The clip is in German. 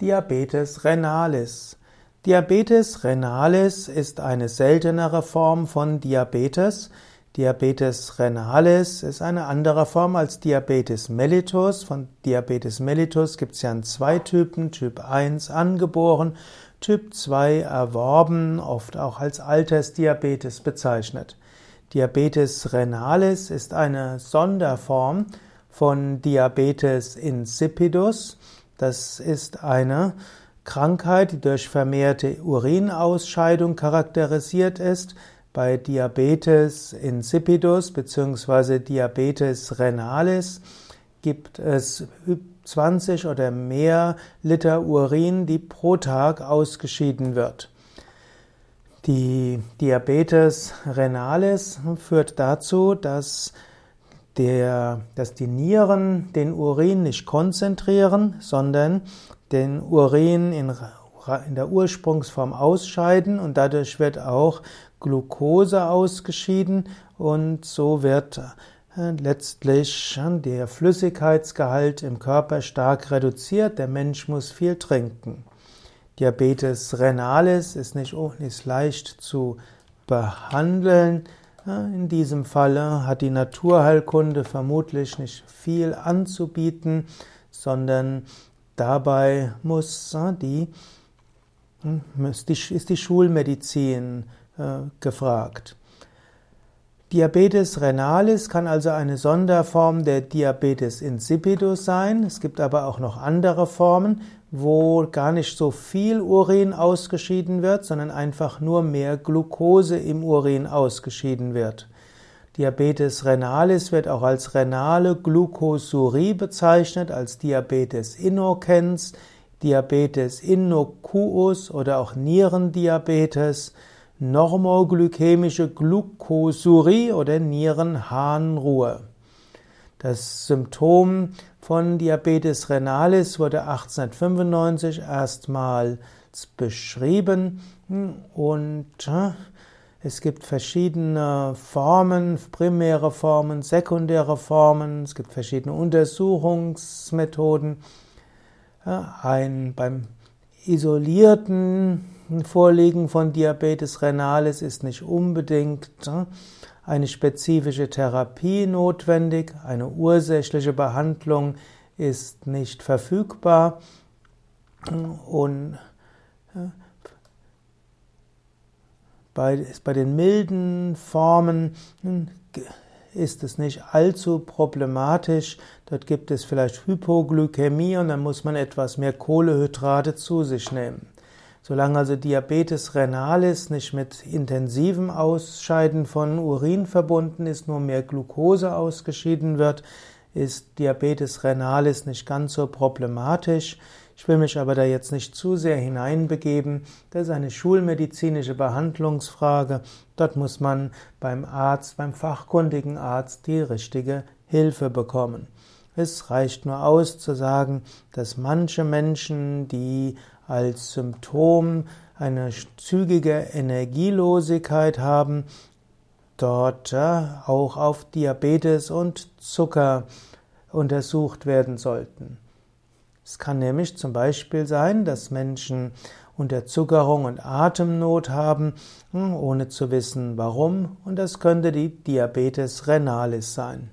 Diabetes renalis. Diabetes renalis ist eine seltenere Form von Diabetes. Diabetes renalis ist eine andere Form als Diabetes mellitus. Von Diabetes mellitus gibt es ja zwei Typen, Typ 1 angeboren, Typ 2 erworben, oft auch als Altersdiabetes bezeichnet. Diabetes renalis ist eine Sonderform von Diabetes insipidus. Das ist eine Krankheit, die durch vermehrte Urinausscheidung charakterisiert ist. Bei Diabetes insipidus bzw. Diabetes renalis gibt es 20 oder mehr Liter Urin, die pro Tag ausgeschieden wird. Die Diabetes renalis führt dazu, dass der, dass die Nieren den Urin nicht konzentrieren, sondern den Urin in, in der Ursprungsform ausscheiden und dadurch wird auch Glucose ausgeschieden und so wird äh, letztlich äh, der Flüssigkeitsgehalt im Körper stark reduziert. Der Mensch muss viel trinken. Diabetes renalis ist nicht, nicht leicht zu behandeln. In diesem Falle hat die Naturheilkunde vermutlich nicht viel anzubieten, sondern dabei muss die, hm, ist die Schulmedizin äh, gefragt. Diabetes renalis kann also eine Sonderform der Diabetes insipidus sein. Es gibt aber auch noch andere Formen, wo gar nicht so viel Urin ausgeschieden wird, sondern einfach nur mehr Glucose im Urin ausgeschieden wird. Diabetes renalis wird auch als renale Glucosurie bezeichnet, als Diabetes innocens, Diabetes innocuus oder auch Nierendiabetes, normoglykämische Glucosurie oder Nierenharnruhe. Das Symptom von Diabetes renalis wurde 1895 erstmals beschrieben und äh, es gibt verschiedene Formen, primäre Formen, sekundäre Formen, es gibt verschiedene Untersuchungsmethoden. Ein, beim isolierten Vorliegen von Diabetes renalis ist nicht unbedingt äh, eine spezifische Therapie notwendig, eine ursächliche Behandlung ist nicht verfügbar und bei, bei den milden Formen hm, ist es nicht allzu problematisch. Dort gibt es vielleicht Hypoglykämie und dann muss man etwas mehr Kohlehydrate zu sich nehmen. Solange also Diabetes renalis nicht mit intensivem Ausscheiden von Urin verbunden ist, nur mehr Glucose ausgeschieden wird, ist Diabetes renalis nicht ganz so problematisch. Ich will mich aber da jetzt nicht zu sehr hineinbegeben. Das ist eine schulmedizinische Behandlungsfrage. Dort muss man beim Arzt, beim fachkundigen Arzt die richtige Hilfe bekommen. Es reicht nur aus zu sagen, dass manche Menschen, die als Symptom eine zügige Energielosigkeit haben, dort ja, auch auf Diabetes und Zucker untersucht werden sollten. Es kann nämlich zum Beispiel sein, dass Menschen Unterzuckerung und Atemnot haben, hm, ohne zu wissen warum, und das könnte die Diabetes renalis sein.